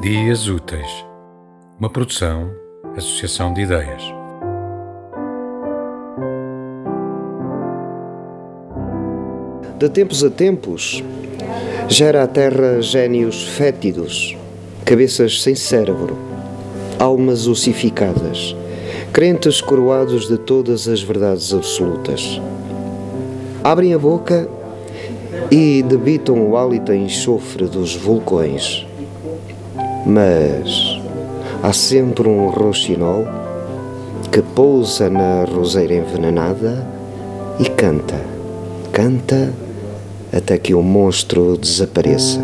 Dias Úteis, uma produção, associação de ideias. De tempos a tempos, gera a terra gênios fétidos, cabeças sem cérebro, almas ossificadas, crentes coroados de todas as verdades absolutas. Abrem a boca e debitam o hálito em enxofre dos vulcões. Mas há sempre um roxinol que pousa na roseira envenenada e canta, canta até que o monstro desapareça.